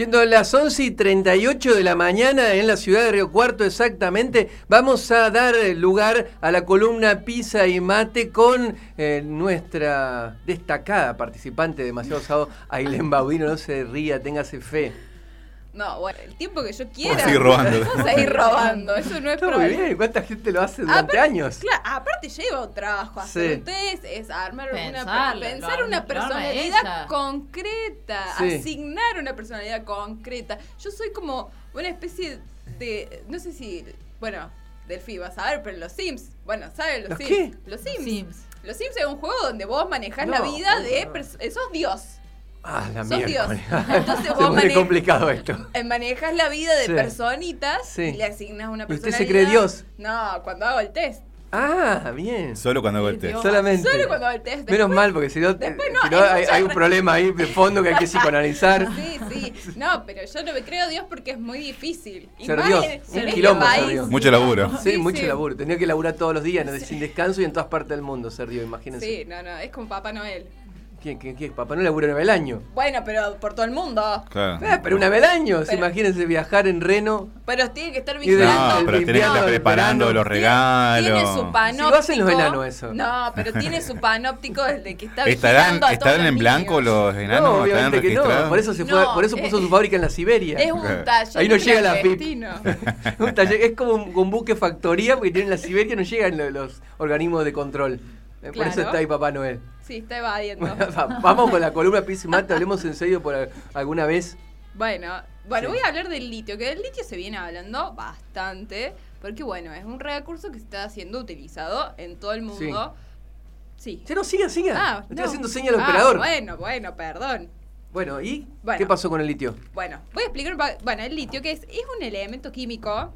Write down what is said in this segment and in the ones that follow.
Siendo las 11 y 38 de la mañana en la ciudad de Río Cuarto exactamente, vamos a dar lugar a la columna Pisa y Mate con eh, nuestra destacada participante de Demasiado Sábado, Ailén Baudino. No se ría, téngase fe. No, bueno, el tiempo que yo quiera. A seguir robando. Vamos a seguir robando, eso no es Está muy problema. bien, ¿cuánta gente lo hace durante Aparte- años? Claro, aparte lleva un trabajo hacer Sí. ustedes, es armar una, Pensarlo, pensar lo una lo arma personalidad concreta, Sí. asignar una personalidad concreta. Yo soy como una especie de, no sé si, bueno, Delphi vas a ver, pero los Sims, bueno, ¿sabes los, ¿Los Sims? qué? Los Sims. Sims. Los Sims es un juego donde vos manejás la No, vida de, no. sos Dios. Ah, la Sos Dios. Entonces vos pone mane- complicado esto. Eh, Manejas la vida de Sí. personitas Sí. y le asignas una ¿Y usted se cree Dios? No, cuando hago el test. Ah, bien. Solo cuando hago el test. Solamente. Solo cuando hago el test. Menos mal, porque si no, después si no, no, hay un problema ahí de fondo que hay que psicoanalizar. Sí, sí. No, pero yo no me creo Dios porque es muy difícil. Y Ser más Dios, en- un en este quilombo ser. Dios. Mucho laburo. Sí, Sí, mucho sí. laburo. Tenía que laburar todos los días, ¿no? sin descanso y en todas partes del mundo ser Dios, imagínense. Sí, no, no, es como Papá Noel. ¿Quién, quién, quién? Papá no labura una vez al año. Bueno, pero por todo el mundo. Claro. Ah, pero una vez al año. Pero- imagínense viajar en Reno. Pero tiene que estar vigilando. No, el pero tenés que estar preparando los regalos. Tiene su panóptico. Si lo hacen los enanos eso. No, pero tiene su panóptico desde que está ¿Estarán, vigilando a todos estarán los en blanco niños. los enanos? no, ¿Estarán obviamente que no. Por eso, se fue, No, por eso puso es- su fábrica en la Siberia. Es un taller Ahí no llega la PIP. clandestino. Un taller- es como un, un buque factoría porque tienen la Siberia no llegan lo- los, organismos de control. Eh, Por eso está ahí Papá Noel. Sí, está evadiendo. Va- Vamos con la columna y Mate, hablemos en serio por alguna vez. Bueno, bueno, Sí. voy a hablar del litio, que del litio se viene hablando bastante, porque bueno, es un recurso que está siendo utilizado en todo el mundo. Sí. Ya no, siga, siga. Ah, Estoy no. haciendo señal al Ah, operador. Bueno, bueno, perdón. Bueno, ¿y Bueno. qué pasó con el litio? Bueno, voy a explicar Bueno, el litio, que es, es un elemento químico,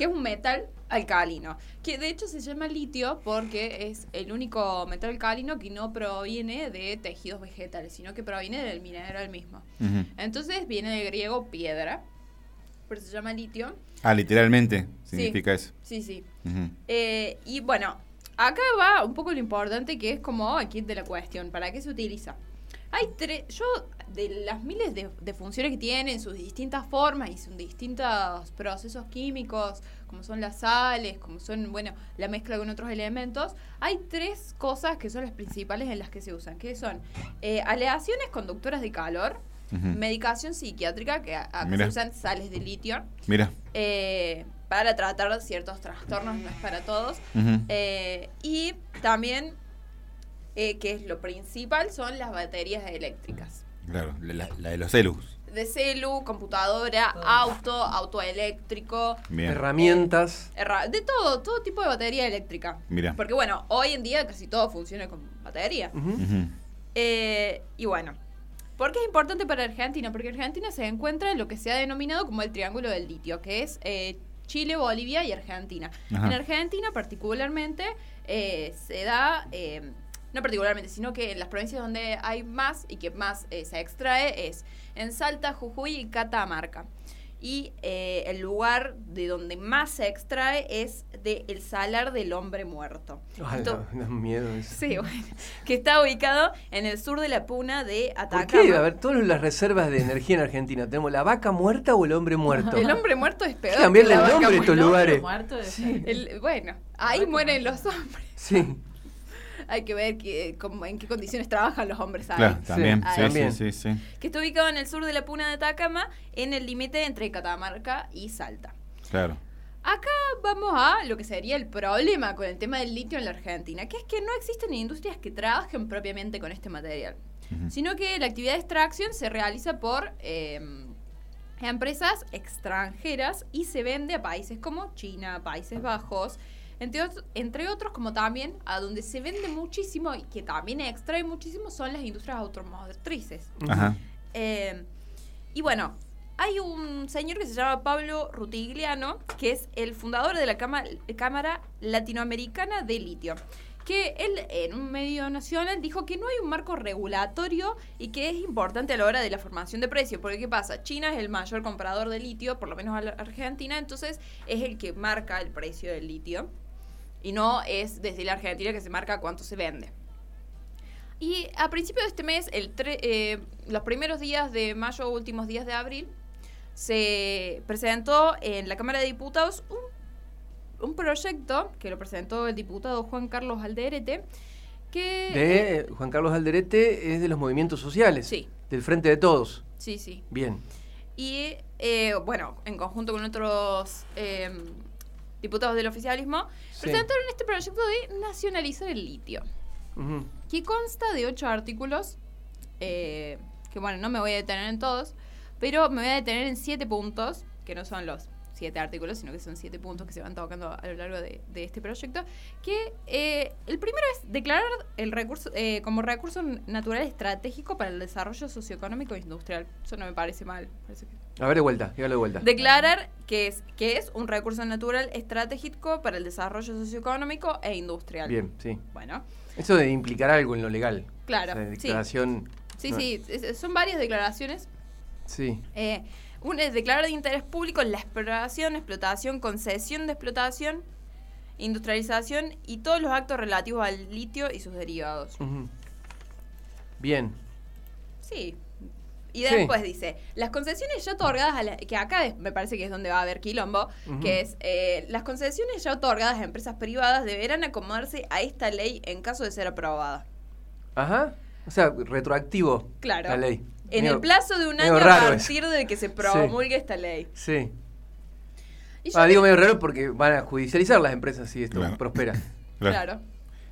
que es un metal alcalino, que de hecho se llama litio porque es el único metal alcalino que no proviene de tejidos vegetales, sino que proviene del mineral mismo. Entonces viene del griego piedra, por eso se llama litio. Ah, literalmente Sí. significa eso. Sí, sí. Eh, y bueno, acá va un poco lo importante que es como aquí de la cuestión, ¿para qué se utiliza? Hay tres, yo de las miles de, de funciones que tiene en sus distintas formas y sus distintos procesos químicos, como son las sales, como son, bueno, la mezcla con otros elementos, hay tres cosas que son las principales en las que se usan, que son eh, aleaciones conductoras de calor, medicación psiquiátrica, que acá se usan sales de litio, Mira. eh, para tratar ciertos trastornos, no es para todos. Eh, y también, eh, que es lo principal, son las baterías eléctricas. Claro, la, de los celus. De celu, computadora, auto, auto eléctrico, Bien. Herramientas. erra- de todo, todo tipo de batería eléctrica. Mira. Porque bueno, hoy en día casi todo funciona con batería. Eh, y bueno, ¿por qué es importante para Argentina? Porque Argentina se encuentra en lo que se ha denominado como el Triángulo del Litio, que es eh, Chile, Bolivia y Argentina. Ajá. En Argentina particularmente eh, se da, eh, no particularmente, sino que en las provincias donde hay más y que más eh, se extrae es en Salta, Jujuy y Catamarca. Y eh, el lugar de donde más se extrae es de El Salar del Hombre Muerto. Ay, Esto- no, no, miedo eso. Sí, bueno, que está ubicado en el sur de la puna de ¿Por Atacama. qué? A ver, todas las reservas de energía en Argentina, ¿tenemos la vaca muerta o el hombre muerto? El hombre muerto es peor. cambiarle el nombre a estos lugares. Muerto de Sí. El- bueno, ahí mueren los hombres. Sí. Hay que ver que, en qué condiciones trabajan los hombres ahí. Claro, también. Sí. Sí, También. sí, sí, sí. Que está ubicado en el sur de la puna de Atacama, en el límite entre Catamarca y Salta. Claro. Acá vamos a lo que sería el problema con el tema del litio en la Argentina, que es que no existen industrias que trabajen propiamente con este material, sino que la actividad de extracción se realiza por eh, empresas extranjeras y se vende a países como China, Países Bajos, entre, ot- entre otros como también a donde se vende muchísimo y que también extrae muchísimo son las industrias automotrices. Ajá. Eh, y bueno, hay un señor que se llama Pablo Rutigliano, que es el fundador de la Cama- Cámara Latinoamericana de Litio. Que él en un medio nacional dijo que no hay un marco regulatorio y que es importante a la hora de la formación de precios. Porque ¿qué pasa? China es el mayor comprador de litio, por lo menos a la Argentina, entonces es el que marca el precio del litio. Y no es desde la Argentina que se marca cuánto se vende. Y a principios de este mes, el tre- eh, los primeros días de mayo, últimos días de abril, se presentó en la Cámara de Diputados un, un proyecto que lo presentó el diputado Juan Carlos Alderete, que... De Juan Carlos Alderete es de los movimientos sociales. Sí. Del Frente de Todos. Sí, sí. Bien. Y eh, bueno, en conjunto con otros eh, diputados del oficialismo, Sí. presentaron este proyecto de nacionalizar el litio, que consta de ocho artículos, eh, que bueno, no me voy a detener en todos, pero me voy a detener en siete puntos, que no son los siete artículos, sino que son siete puntos que se van tocando a lo largo de, de este proyecto, que eh, el primero es declarar el recurso eh, como recurso natural estratégico para el desarrollo socioeconómico e industrial. Eso no me parece mal. parece que- A ver de vuelta, de vuelta. Declarar que es, que es un recurso natural estratégico para el desarrollo socioeconómico e industrial. Bien, sí. Bueno, Eso de implicar algo en lo legal. Claro, O sea, sí. declaración. sí, no- sí, son varias declaraciones. Sí. Eh, una es declarar de interés público la exploración, explotación, concesión de explotación, industrialización y todos los actos relativos al litio y sus derivados. Bien. Sí. Y Sí. después dice, las concesiones ya otorgadas, a la- que acá me parece que es donde va a haber quilombo, que es, eh, las concesiones ya otorgadas a empresas privadas deberán acomodarse a esta ley en caso de ser aprobada. Ajá. O sea, retroactivo. Claro. La ley. En Medio- el plazo de un año a partir de que se promulgue esta ley. Sí. Ah, digo medio raro porque van a judicializar las empresas si esto Claro. prospera. Claro. Claro.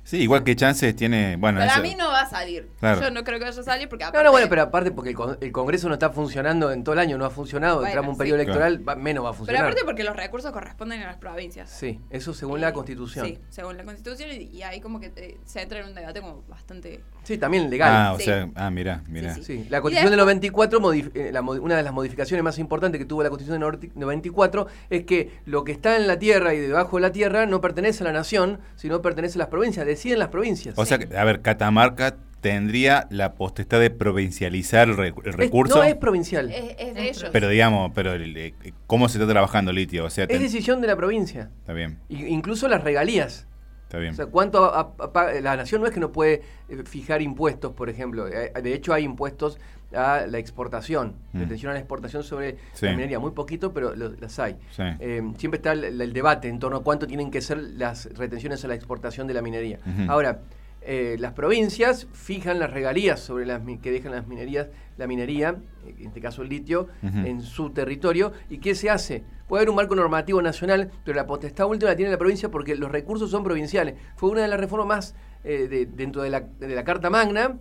Sí, igual que chances tiene. Bueno, Para eso- mí no va a salir. Claro. Yo no creo que vaya a salir porque No, aparte... no, bueno, pero aparte porque el, con- el Congreso no está funcionando en todo el año, no ha funcionado, Bueno, entramos un sí. periodo Claro. electoral, va- menos va a Pero funcionar. aparte porque los recursos corresponden a las provincias. Sí, eso según Eh, la Constitución. Sí, según la Constitución y, y ahí como que te- se entra en un debate como bastante... Sí, también legal. Ah, o Sí. sea, ah, mira, mira. Sí, Sí, la Constitución del 94, modif- eh, la una de las modificaciones más importantes que tuvo la Constitución del norti- 94 es que lo que está en la tierra y debajo de la tierra no pertenece a la nación, sino pertenece a las provincias, deciden las provincias. O sea, a ver, Catamarca tendría la potestad de provincializar el, re- el Es- recurso. no es provincial, Es, es de ellos. Pero digamos, pero eh, ¿cómo se está trabajando litio? O sea, es decisión de la provincia. está bien, incluso las regalías. está bien. O sea, cuánto a- a- la nación no es que no puede eh, fijar impuestos, por ejemplo. Eh, De hecho, hay impuestos a la exportación, Mm. retención a la exportación sobre Sí. la minería. Muy poquito, pero lo- las hay. Sí. Eh, siempre está el, el debate en torno a cuánto tienen que ser las retenciones a la exportación de la minería. Ahora, eh, las provincias fijan las regalías sobre las que dejan las minerías, la minería, en este caso el litio, en su territorio. ¿Y qué se hace? Puede haber un marco normativo nacional, pero la potestad última la tiene la provincia porque los recursos son provinciales. Fue una de las reformas más, eh, de- dentro de la, de la Carta Magna,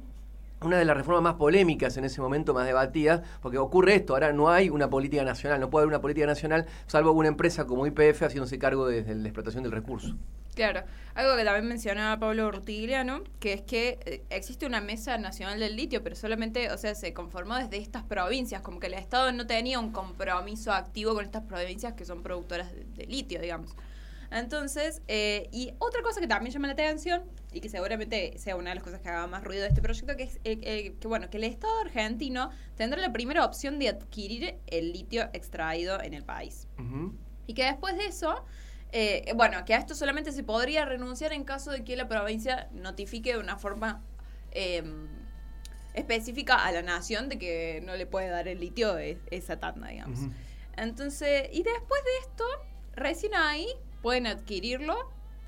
una de las reformas más polémicas en ese momento, más debatidas, porque ocurre esto, ahora no hay una política nacional, no puede haber una política nacional, salvo una empresa como IPF haciéndose cargo de, de la explotación del recurso. Claro, algo que también mencionaba Pablo Rutigliano, que es que eh, existe una mesa nacional del litio, pero solamente, o sea, se conformó desde estas provincias, como que el Estado no tenía un compromiso activo con estas provincias que son productoras de litio, digamos. Entonces, eh, y otra cosa que también llama la atención, y que seguramente sea una de las cosas que haga más ruido de este proyecto, que es eh, eh, que, bueno, que el Estado argentino tendrá la primera opción de adquirir el litio extraído en el país. Ujú. Y que después de eso, eh, bueno, que a esto solamente se podría renunciar en caso de que la provincia notifique de una forma eh, específica a la nación de que no le puede dar el litio de esa tanda, digamos. Ujú. Entonces, y después de esto, recién ahí pueden adquirirlo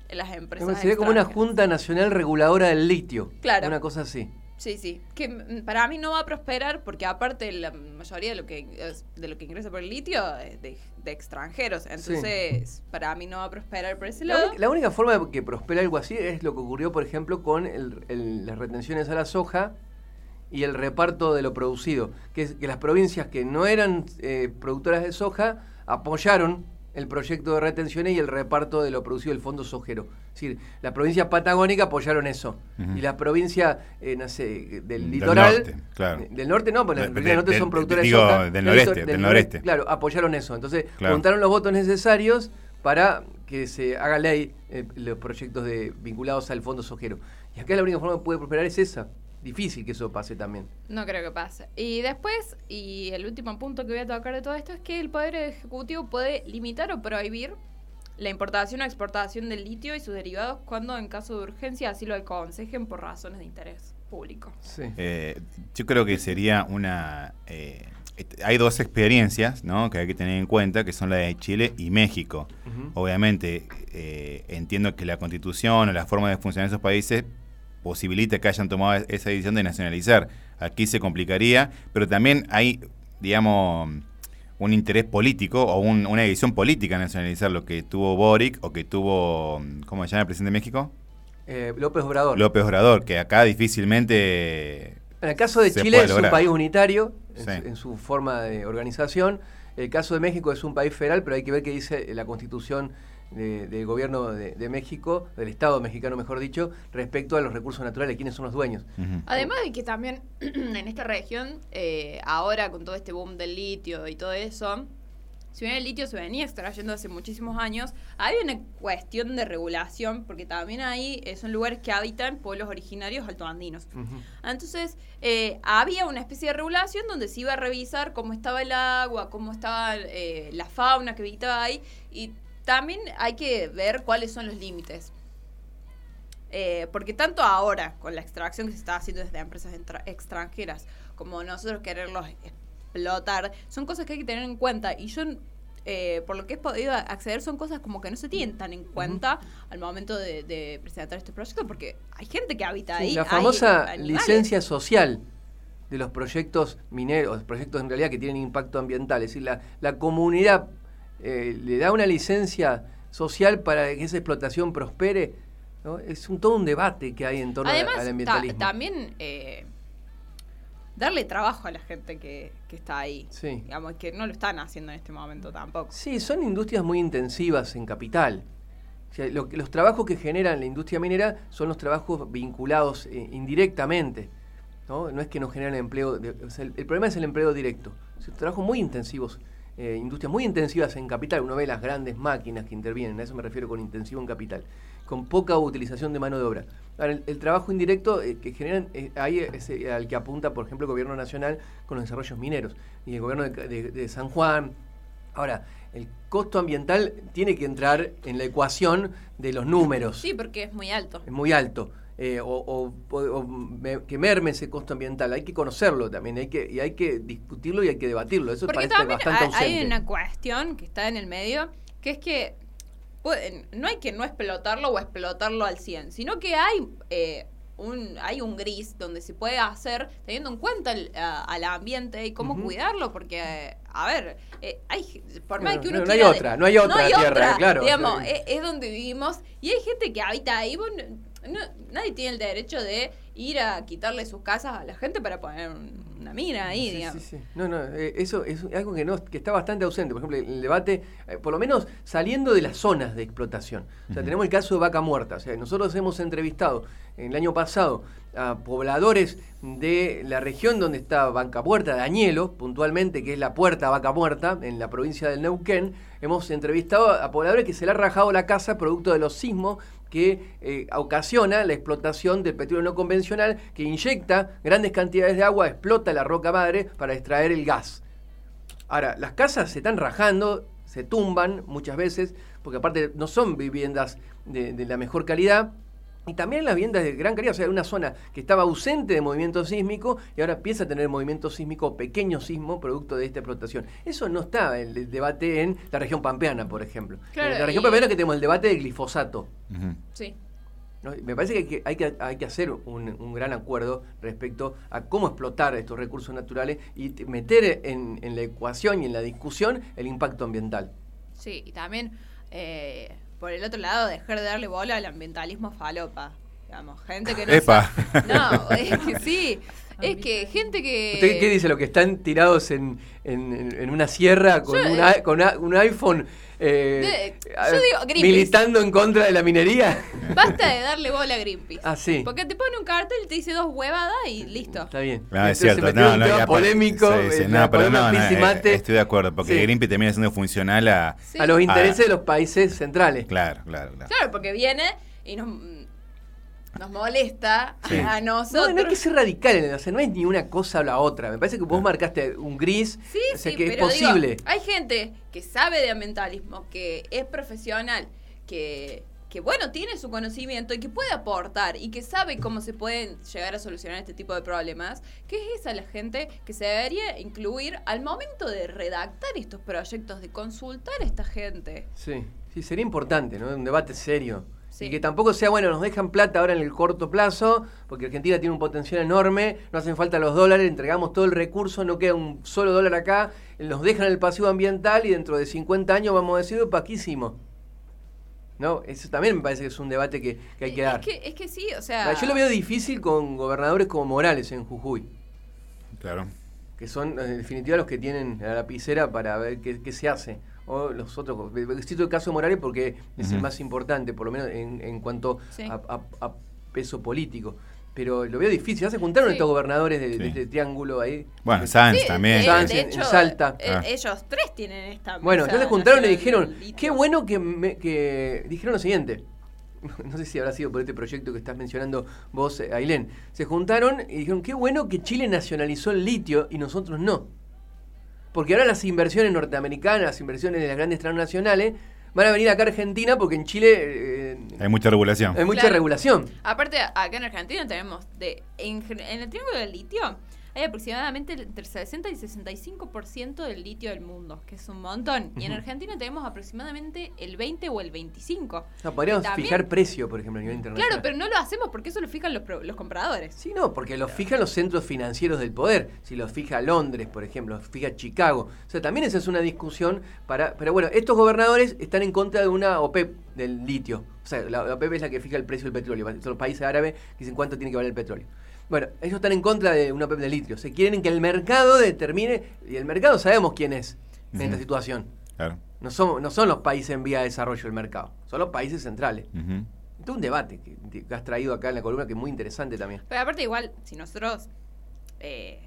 las empresas. Sería como una. Junta Nacional Reguladora del Litio. Claro. Una cosa así. Sí, sí. Que para mí no va a prosperar porque aparte la mayoría de lo que de lo que ingresa por el litio es de, de extranjeros. Entonces, para mí no va a prosperar por ese La, lado. la única forma de que prospere algo así es lo que ocurrió, por ejemplo, con el- el- las retenciones a la soja y el reparto de lo producido. Que las provincias que no eran eh, productoras de soja apoyaron el proyecto de retenciones y el reparto de lo producido del fondo sojero. Es decir, la provincia patagónica apoyaron eso. Y la provincia, eh, no sé, del Del litoral... norte, claro. eh, Del norte no, porque las De- provincias del norte son digo, de soja. del del noreste, del noreste. Claro, apoyaron eso. Entonces, Claro. juntaron los votos necesarios para que se haga ley eh, los proyectos de, vinculados al fondo sojero. Y acá la única forma que puede prosperar es esa. Difícil que eso pase también. No creo que pase. Y después, y el último punto que voy a tocar de todo esto es que el Poder Ejecutivo puede limitar o prohibir la importación o exportación del litio y sus derivados cuando en caso de urgencia así lo aconsejen por razones de interés. público. Sí. Eh, yo creo que sería una... eh, hay dos experiencias ¿no? que hay que tener en cuenta, que son la de Chile y México. Obviamente, eh, entiendo que la constitución o la forma de funcionar de esos países posibilita que hayan tomado esa decisión de nacionalizar. Aquí se complicaría, pero también hay, digamos, un interés político o un- una decisión política nacionalizar lo que tuvo Boric o que tuvo, ¿cómo se llama el presidente de México? Eh, López Obrador. López Obrador, que acá difícilmente... En el caso de Chile es un país unitario en, Sí. su, en su forma de organización. El caso de México es un país federal, pero hay que ver qué dice la constitución de- del gobierno de, de México, del Estado mexicano mejor dicho, respecto a los recursos naturales, quiénes son los dueños. Además de que también en esta región, eh, ahora con todo este boom del litio y todo eso, si bien el litio se venía extrayendo hace muchísimos años, hay una cuestión de regulación, porque también ahí son lugares que habitan pueblos originarios altoandinos. Ujú. Entonces, eh, había una especie de regulación donde se iba a revisar cómo estaba el agua, cómo estaba eh, la fauna que habitaba ahí, y también hay que ver cuáles son los límites. Eh, porque tanto ahora, con la extracción que se está haciendo desde empresas extranjeras, como nosotros quererlos explotar, son cosas que hay que tener en cuenta. Y yo, eh, por lo que he podido acceder, son cosas como que no se tienen tan en cuenta al momento de, de presentar este proyecto, porque hay gente que habita Sí, ahí. la famosa licencia social de los proyectos mineros, proyectos en realidad que tienen impacto ambiental. Es decir, la, la comunidad eh, le da una licencia social para que esa explotación prospere. ¿no? Es un, todo un debate que hay en torno a- al ta- ambientalismo. también eh, darle trabajo a la gente que, que está ahí. Sí. Digamos que no lo están haciendo en este momento tampoco. Sí, son industrias muy intensivas en capital. O sea, lo que- los trabajos que generan la industria minera son los trabajos vinculados eh, indirectamente. ¿no? no es que no generan empleo. de- o sea, el, el problema es el empleo directo. Son trabajos muy intensivos, eh, industrias muy intensivas en capital. Uno ve las grandes máquinas que intervienen, a eso me refiero con intensivo en capital, con poca utilización de mano de obra. Ahora, el, el trabajo indirecto eh, que generan, eh, ahí es al que apunta, por ejemplo, el gobierno nacional con los desarrollos mineros y el gobierno de- de San Juan. Ahora, el costo ambiental tiene que entrar en la ecuación de los números. Sí, porque es muy alto. Es muy alto. Eh, o, o- o- me- que merme ese costo ambiental. Hay que conocerlo también, hay que, y hay que discutirlo y hay que debatirlo. Eso Porque parece bastante hay, ausente. hay una cuestión que está en el medio, que es que pueden- no hay que no explotarlo o explotarlo al 100, sino que hay eh, un hay un gris donde se puede hacer teniendo en cuenta el, a- al ambiente y cómo cuidarlo, porque, eh, a ver, eh, hay, por más No, que uno no, no hay quiera otra, no hay otra tierra, claro, Digamos, sí. es, es donde vivimos y hay gente que habita ahí. vos no- nadie tiene el derecho de ir a quitarle sus casas a la gente para poner un- una mina ahí, Sí, digamos. sí, sí. No, no, eh, eso es algo que, no, que está bastante ausente. Por ejemplo, el debate, eh, por lo menos saliendo de las zonas de explotación. O sea, tenemos el caso de Vaca Muerta. O sea, nosotros hemos entrevistado en el año pasado a pobladores de la región donde está Vaca Muerta, de Añelo, puntualmente, que es la puerta Vaca Muerta, en la provincia del Neuquén. Hemos entrevistado a pobladores que se le ha rajado la casa producto de los sismos que eh, ocasiona la explotación del petróleo no convencional que inyecta grandes cantidades de agua, explota la roca madre para extraer el gas. Ahora, las casas se están rajando, se tumban muchas veces, porque aparte no son viviendas de, de la mejor calidad. Y también las viviendas de gran calidad, o sea, una zona que estaba ausente de movimiento sísmico y ahora empieza a tener movimiento sísmico, pequeño sismo, producto de esta explotación. Eso no está en el debate en la región pampeana, por ejemplo. Claro, en la región y- pampeana que tenemos el debate del glifosato. Sí. ¿no? Me parece que hay que, hay que, hay que hacer un, un gran acuerdo respecto a cómo explotar estos recursos naturales y meter en, en la ecuación y en la discusión el impacto ambiental. Sí, y también, eh, por el otro lado, dejar de darle bola al ambientalismo falopa. Digamos, gente que no Epa. sabe- No, es que sí. Es que gente que... ¿Usted qué dice? Lo que están tirados en, en- una sierra con, Yo, un eh, con un iPhone eh, De- a- yo digo Greenpeace. militando en contra de la minería. Basta de darle bola a Greenpeace. Ah, sí. Porque te pone un cartel, te dice dos huevadas y listo. Está bien. No, es Entonces cierto. metió No, no, polémico. sí, sí, eh, no, pero no, no, eh, estoy de acuerdo, porque Sí. Greenpeace termina siendo funcional a... Sí. a los intereses Ah. de los países centrales. Claro, claro, claro. Claro, porque viene y nos, nos molesta Sí. a No, nosotros. no hay que ser radical, en el- o sea, no es ni una cosa o la otra. Me parece que vos marcaste un gris, Sí, o sea, sí, que es digo, posible. hay gente que sabe de ambientalismo, que es profesional, que que bueno, tiene su conocimiento y que puede aportar y que sabe cómo se pueden llegar a solucionar este tipo de problemas, que es esa la gente que se debería incluir al momento de redactar estos proyectos, de consultar a esta gente. Sí, sí, sería importante, ¿no? Un debate serio. Sí. Y que tampoco sea, bueno, nos dejan plata ahora en el corto plazo, porque Argentina tiene un potencial enorme, no hacen falta los dólares, entregamos todo el recurso, no queda un solo dólar acá, nos dejan el pasivo ambiental y dentro de 50 años vamos a decir, ¿para qué hicimos? ¿No? Eso también me parece que es un debate que, que hay que dar. Es que, es que sí, o sea... Yo lo veo difícil con gobernadores como Morales en Jujuy, Claro. que son en definitiva los que tienen la lapicera para ver qué, qué se hace. O los otros, cito el caso de Morales porque es el más importante, por lo menos en, en cuanto Sí. a, a- a peso político. Pero lo veo difícil. Ya se juntaron Sí. estos gobernadores de, este triángulo ahí. Bueno, Sanz Sí, también. Sanz de en- Salta. eh, Ah. ellos tres tienen esta Bueno, mesa entonces juntaron y dijeron, qué bueno que, me- que dijeron lo siguiente. No sé si habrá sido por este proyecto que estás mencionando vos, eh, Ailén. Se juntaron y dijeron, qué bueno que Chile nacionalizó el litio y nosotros no. Porque ahora las inversiones norteamericanas, las inversiones de las grandes transnacionales, van a venir acá a Argentina porque en Chile eh, Hay mucha regulación. hay mucha Claro. regulación. Aparte, acá en Argentina tenemos de en, en el triángulo del litio hay aproximadamente entre 60 y 65% del litio del mundo, que es un montón. Y en. Argentina tenemos aproximadamente el 20 o el 25. O sea, podríamos también- fijar precio, por ejemplo, a nivel internacional. Claro, pero no lo hacemos porque eso lo fijan los, los compradores. Sí, no, porque los fijan los centros financieros del poder. Si los fija Londres, por ejemplo, los fija Chicago. O sea, también esa es una discusión para... Pero bueno, estos gobernadores están en contra de una OPEP del litio. O sea, la, OPEP es la que fija el precio del petróleo. Son los países árabes que dicen cuánto tiene que valer el petróleo. Bueno, ellos están en contra de una OPEP del litio. Se quieren que el mercado determine... Y el mercado sabemos quién es en esta situación. Claro. No son, no son los países en vía de desarrollo del mercado. Son los países centrales. Ujú. Esto es un debate que, que has traído acá en la columna que es muy interesante también. Pero aparte igual, si nosotros, eh,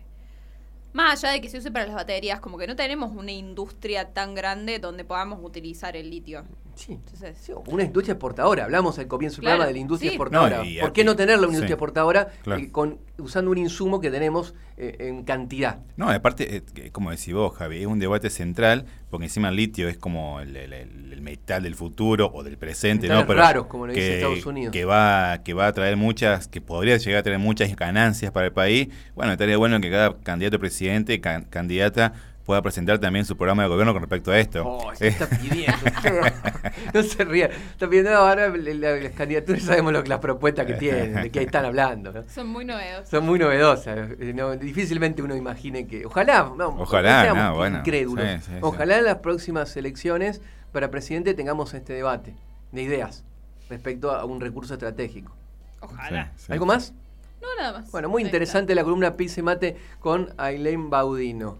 más allá de que se use para las baterías, como que no tenemos una industria tan grande donde podamos utilizar el litio. Sí. Entonces, Sí, una industria exportadora. Hablamos al comienzo del Claro, programa de la industria sí. exportadora. No, y- ¿Por qué no tenerla una sí. industria exportadora Claro. eh, con, usando un insumo que tenemos eh, en cantidad? No, aparte, eh, que- como decís vos, Javi, es un debate central, porque encima el litio es como el, el- el- el metal del futuro o del presente, Metales ¿no? raros, como le dice Estados Unidos. Que va, que va a traer muchas, que podría llegar a traer muchas ganancias para el país. Bueno, estaría bueno que cada candidato a presidente, can- candidata, pueda presentar también su programa de gobierno con respecto a esto. Oh, se Eh, está pidiendo. no se ría. Está pidiendo ahora la- la- las candidaturas sabemos lo, que- las propuestas que tienen, de qué están hablando. ¿no? son muy novedosos. Son muy novedosas. eh, no, difícilmente uno imagine que. Ojalá, no, Ojalá, no, bueno, incrédulos. sí, sí, sí. Ojalá en las próximas elecciones para presidente tengamos este debate de ideas respecto a un recurso estratégico. Ojalá. sí, sí. ¿Algo más? No, nada más. Bueno, muy interesante la columna Pise Mate con Aileen Baudino.